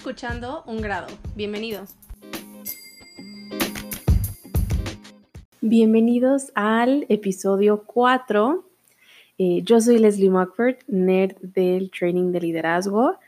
escuchando Un Grado. Bienvenidos. Bienvenidos al episodio 4. Eh, yo soy Leslie Mockford, nerd del training de liderazgo.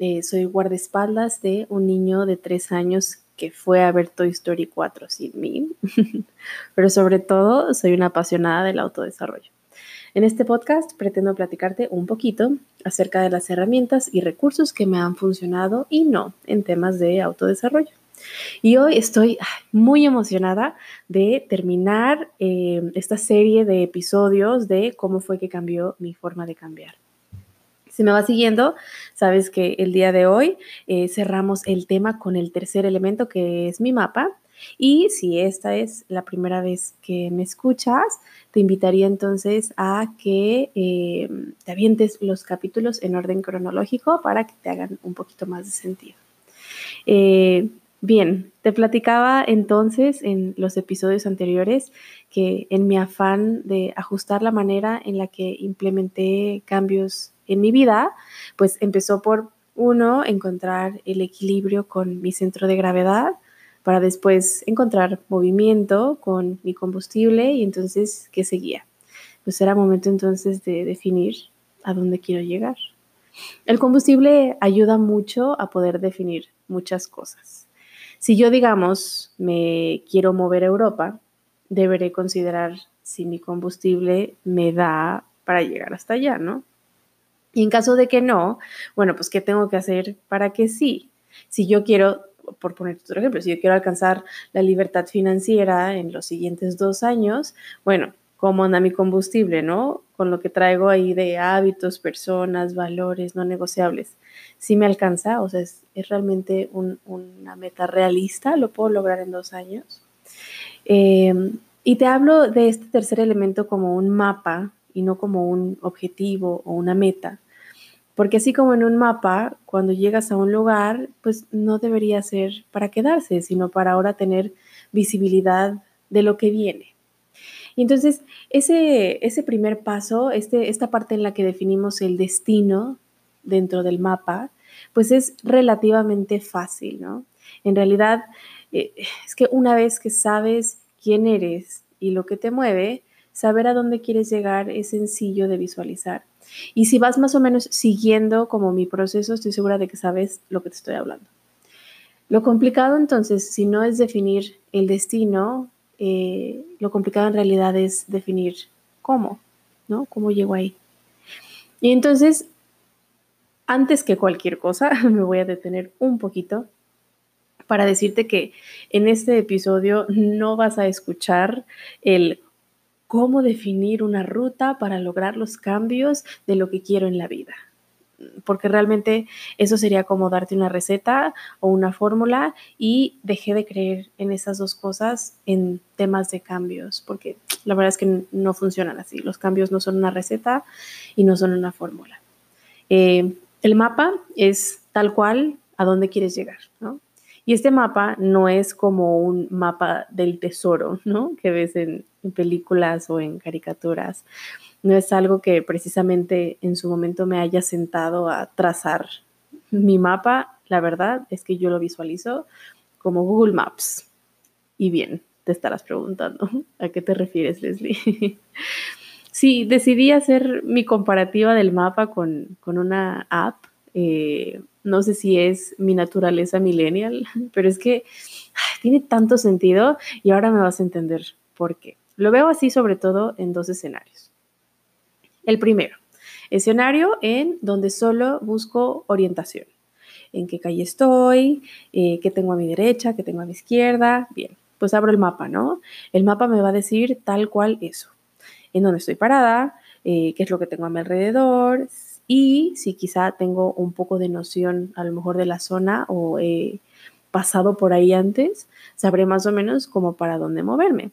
Eh, soy guardaespaldas de un niño de 3 años que fue a ver Toy Story 4 sin mí. Pero sobre todo, soy una apasionada del autodesarrollo. En este podcast pretendo platicarte un poquito acerca de las herramientas y recursos que me han funcionado y no en temas de autodesarrollo. Y hoy estoy muy emocionada de terminar eh, esta serie de episodios de cómo fue que cambió mi forma de cambiar. Si me vas siguiendo, sabes que el día de hoy eh, cerramos el tema con el tercer elemento que es mi mapa. Y si esta es la primera vez que me escuchas, te invitaría entonces a que eh, te avientes los capítulos en orden cronológico para que te hagan un poquito más de sentido. Eh, bien, te platicaba entonces en los episodios anteriores que en mi afán de ajustar la manera en la que implementé cambios en mi vida, pues empezó por uno, encontrar el equilibrio con mi centro de gravedad, para después encontrar movimiento con mi combustible y entonces, ¿qué seguía? Pues era momento entonces de definir a dónde quiero llegar. El combustible ayuda mucho a poder definir muchas cosas. Si yo, digamos, me quiero mover a Europa, deberé considerar si mi combustible me da para llegar hasta allá, ¿no? Y en caso de que no, bueno, pues ¿qué tengo que hacer para que sí? Si yo quiero por poner otro ejemplo, si yo quiero alcanzar la libertad financiera en los siguientes dos años, bueno, ¿cómo anda mi combustible, no? Con lo que traigo ahí de hábitos, personas, valores no negociables. Si me alcanza, o sea, es, realmente una meta realista, lo puedo lograr en dos años. Em, y te hablo de este tercer elemento como un mapa y no como un objetivo o una meta, porque así como en un mapa, cuando llegas a un lugar, pues no debería ser para quedarse, sino para ahora tener visibilidad de lo que viene. Y entonces, ese, ese primer paso, este, esta parte en la que definimos el destino dentro del mapa, pues es relativamente fácil, ¿no? En realidad, eh, es que una vez que sabes quién eres y lo que te mueve, saber a dónde quieres llegar es sencillo de visualizar. Y si vas más o menos siguiendo como mi proceso, estoy segura de que sabes lo que te estoy hablando. Lo complicado entonces, si no es definir el destino, eh, lo complicado en realidad es definir cómo, ¿no? ¿Cómo llego ahí? Y entonces, antes que cualquier cosa, me voy a detener un poquito para decirte que en este episodio no vas a escuchar el cómo definir una ruta para lograr los cambios de lo que quiero en la vida. Porque realmente eso sería como darte una receta o una fórmula y dejé de creer en esas dos cosas en temas de cambios, porque la verdad es que no funcionan así. Los cambios no son una receta y no son una fórmula. Eh, el mapa es tal cual a dónde quieres llegar, ¿no? Y este mapa no es como un mapa del tesoro, ¿no? Que ves en, películas o en caricaturas. No es algo que precisamente en su momento me haya sentado a trazar. Mi mapa, la verdad, es que yo lo visualizo como Google Maps. Y bien, te estarás preguntando, ¿a qué te refieres, Leslie? sí, decidí hacer mi comparativa del mapa con, con una app eh, no sé si es mi naturaleza millennial, pero es que tiene tanto sentido y ahora me vas a entender por qué. Lo veo así sobre todo en dos escenarios. El primero, escenario en donde solo busco orientación. En qué calle estoy, eh, qué tengo a mi derecha, qué tengo a mi izquierda. Bien, pues abro el mapa, ¿no? El mapa me va a decir tal cual eso. En dónde estoy parada, eh, qué es lo que tengo a mi alrededor, y si quizá tengo un poco de noción a lo mejor de la zona o he pasado por ahí antes, sabré más o menos como para dónde moverme.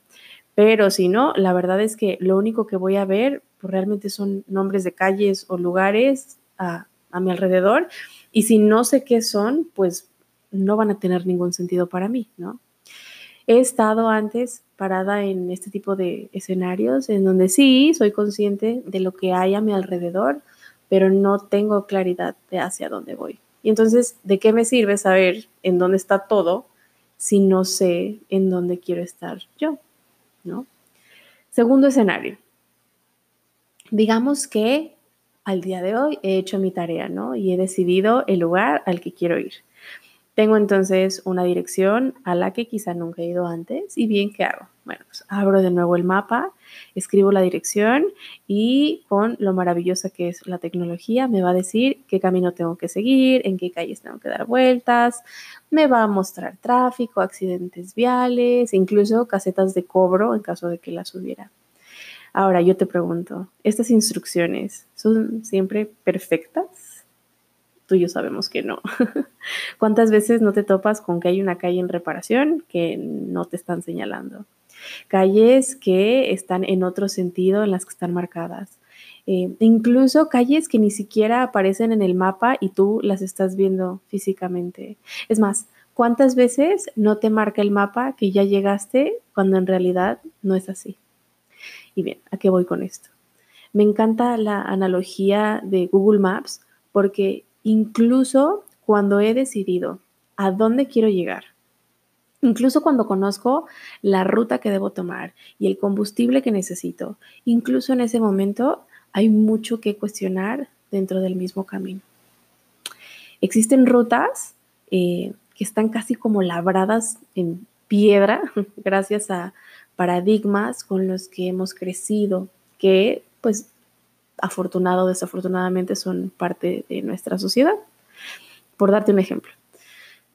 Pero si no, la verdad es que lo único que voy a ver pues, realmente son nombres de calles o lugares a, a mi alrededor y si no sé qué son, pues no van a tener ningún sentido para mí, ¿no? He estado antes parada en este tipo de escenarios en donde sí soy consciente de lo que hay a mi alrededor, pero no tengo claridad de hacia dónde voy. Y entonces, ¿de qué me sirve saber en dónde está todo si no sé en dónde quiero estar yo? ¿No? Segundo escenario. Digamos que al día de hoy he hecho mi tarea, ¿no? Y he decidido el lugar al que quiero ir. Tengo entonces una dirección a la que quizá nunca he ido antes. ¿Y bien qué hago? Bueno, pues abro de nuevo el mapa, escribo la dirección y con lo maravillosa que es la tecnología me va a decir qué camino tengo que seguir, en qué calles tengo que dar vueltas, me va a mostrar tráfico, accidentes viales, incluso casetas de cobro en caso de que las hubiera. Ahora yo te pregunto, ¿estas instrucciones son siempre perfectas? tú y yo sabemos que no. ¿Cuántas veces no te topas con que hay una calle en reparación que no te están señalando? Calles que están en otro sentido en las que están marcadas. Eh, incluso calles que ni siquiera aparecen en el mapa y tú las estás viendo físicamente. Es más, ¿cuántas veces no te marca el mapa que ya llegaste cuando en realidad no es así? Y bien, ¿a qué voy con esto? Me encanta la analogía de Google Maps porque incluso cuando he decidido a dónde quiero llegar, incluso cuando conozco la ruta que debo tomar y el combustible que necesito, incluso en ese momento hay mucho que cuestionar dentro del mismo camino. Existen rutas eh, que están casi como labradas en piedra gracias a paradigmas con los que hemos crecido, que pues afortunado o desafortunadamente son parte de nuestra sociedad. Por darte un ejemplo,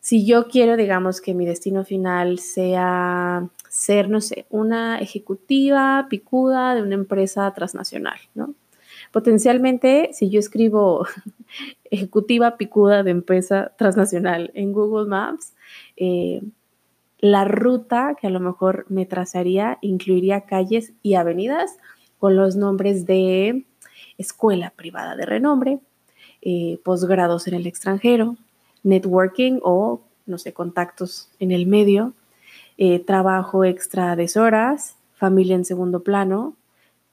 si yo quiero, digamos, que mi destino final sea ser, no sé, una ejecutiva picuda de una empresa transnacional, ¿no? Potencialmente, si yo escribo ejecutiva picuda de empresa transnacional en Google Maps, eh, la ruta que a lo mejor me trazaría incluiría calles y avenidas con los nombres de escuela privada de renombre, eh, posgrados en el extranjero, networking o, no sé, contactos en el medio, eh, trabajo extra de horas, familia en segundo plano,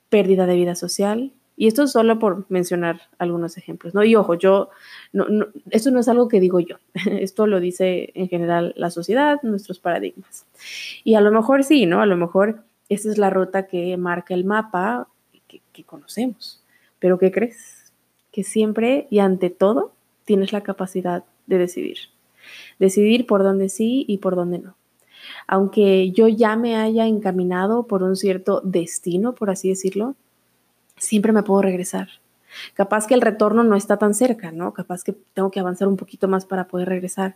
pérdida de vida social. Y esto solo por mencionar algunos ejemplos, ¿no? Y ojo, yo, no, esto no es algo que digo yo, esto lo dice en general la sociedad, nuestros paradigmas. Y a lo mejor sí, ¿no? A lo mejor esa es la ruta que marca el mapa que conocemos. Pero ¿qué crees? Que siempre y ante todo tienes la capacidad de decidir. Decidir por dónde sí y por dónde no. Aunque yo ya me haya encaminado por un cierto destino, por así decirlo, siempre me puedo regresar. Capaz que el retorno no está tan cerca, ¿no? Capaz que tengo que avanzar un poquito más para poder regresar.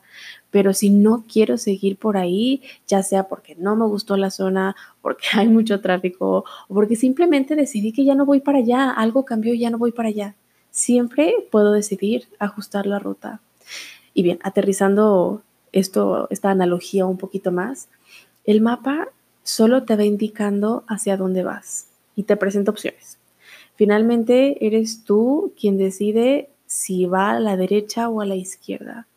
Pero si no quiero seguir por ahí, ya sea porque no me gustó la zona, porque hay mucho tráfico o porque simplemente decidí que ya no voy para allá, algo cambió y ya no voy para allá. Siempre puedo decidir ajustar la ruta. Y bien, aterrizando esto, esta analogía un poquito más, el mapa solo te va indicando hacia dónde vas y te presenta opciones. Finalmente, eres tú quien decide si va a la derecha o a la izquierda.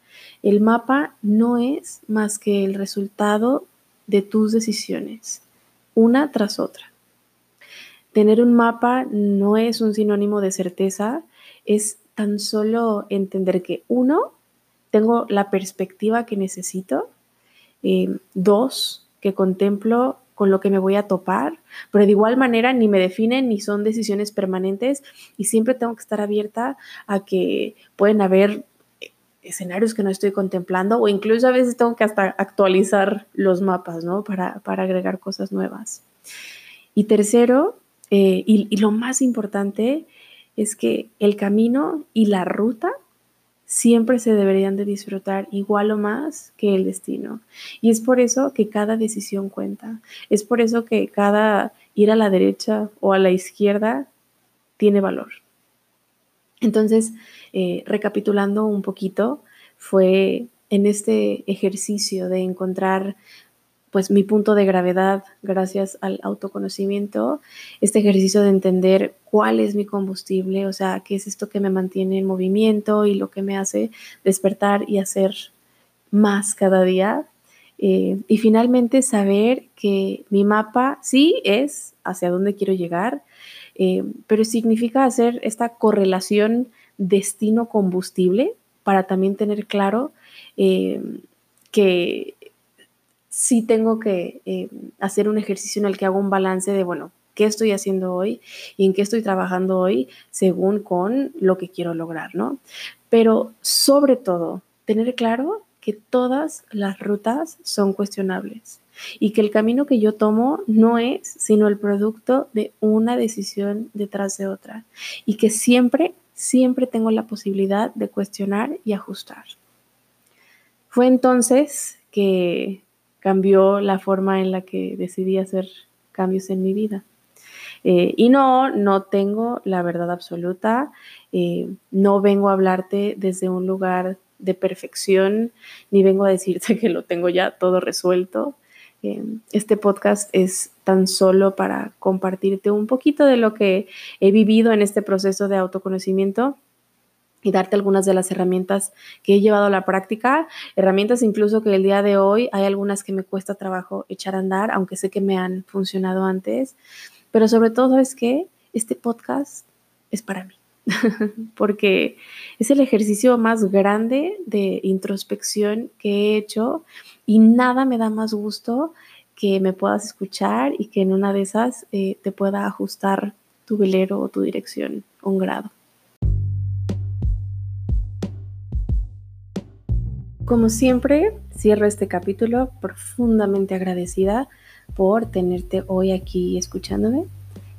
El mapa no es más que el resultado de tus decisiones, una tras otra. Tener un mapa no es un sinónimo de certeza, es tan solo entender que uno, tengo la perspectiva que necesito, eh, dos, que contemplo con lo que me voy a topar, pero de igual manera ni me definen ni son decisiones permanentes y siempre tengo que estar abierta a que pueden haber escenarios que no estoy contemplando o incluso a veces tengo que hasta actualizar los mapas, ¿no? Para, agregar cosas nuevas. Y tercero, eh, y lo más importante, es que el camino y la ruta siempre se deberían de disfrutar igual o más que el destino. Y es por eso que cada decisión cuenta. Es por eso que cada ir a la derecha o a la izquierda tiene valor. Entonces, eh, recapitulando un poquito, fue en este ejercicio de encontrar pues mi punto de gravedad gracias al autoconocimiento, este ejercicio de entender cuál es mi combustible, o sea, qué es esto que me mantiene en movimiento y lo que me hace despertar y hacer más cada día. Eh, y finalmente saber que mi mapa sí es hacia dónde quiero llegar, eh, pero significa hacer esta correlación destino-combustible para también tener claro eh, que sí tengo que eh, hacer un ejercicio en el que hago un balance de, bueno, qué estoy haciendo hoy y en qué estoy trabajando hoy según con lo que quiero lograr, ¿no? Pero sobre todo, tener claro que todas las rutas son cuestionables y que el camino que yo tomo no es sino el producto de una decisión detrás de otra y que siempre, siempre tengo la posibilidad de cuestionar y ajustar. Fue entonces que cambió la forma en la que decidí hacer cambios en mi vida. Eh, y no, no tengo la verdad absoluta, eh, no vengo a hablarte desde un lugar de perfección, ni vengo a decirte que lo tengo ya todo resuelto. Eh, este podcast es tan solo para compartirte un poquito de lo que he vivido en este proceso de autoconocimiento y darte algunas de las herramientas que he llevado a la práctica, herramientas incluso que el día de hoy hay algunas que me cuesta trabajo echar a andar, aunque sé que me han funcionado antes, pero sobre todo es que este podcast es para mí, porque es el ejercicio más grande de introspección que he hecho y nada me da más gusto que me puedas escuchar y que en una de esas eh, te pueda ajustar tu velero o tu dirección un grado. Como siempre, cierro este capítulo profundamente agradecida por tenerte hoy aquí escuchándome.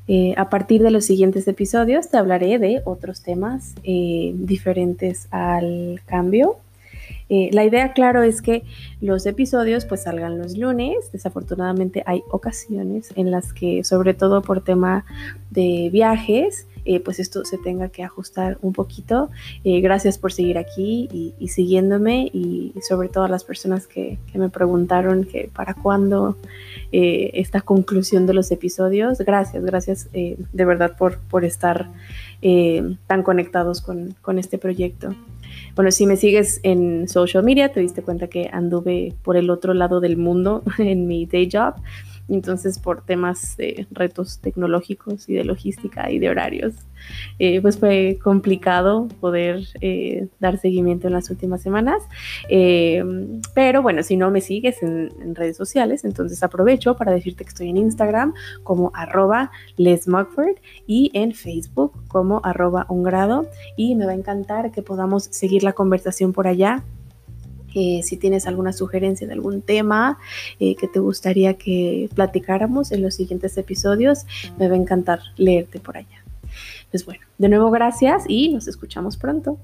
Eh, a partir de los siguientes episodios te hablaré de otros temas eh, diferentes al cambio. Eh, la idea, claro, es que los episodios pues salgan los lunes. Desafortunadamente hay ocasiones en las que, sobre todo por tema de viajes, eh, pues esto se tenga que ajustar un poquito. Eh, gracias por seguir aquí y, siguiéndome y, sobre todo a las personas que, me preguntaron para cuándo eh, esta conclusión de los episodios. Gracias, gracias de verdad por, por estar tan conectados con, con este proyecto. Bueno, si me sigues en social media, te diste cuenta que anduve por el otro lado del mundo en mi day job. Entonces, por temas de retos tecnológicos y de logística y de horarios, eh, pues fue complicado poder eh, dar seguimiento en las últimas semanas. Eh, pero bueno, si no me sigues en, redes sociales, entonces aprovecho para decirte que estoy en Instagram como arroba lesmugford y en Facebook como arroba un grado y me va a encantar que podamos seguir la conversación por allá si tienes alguna sugerencia de algún tema eh, que te gustaría que platicáramos en los siguientes episodios, me va a encantar leerte por allá. Pues bueno, de nuevo gracias y nos escuchamos pronto.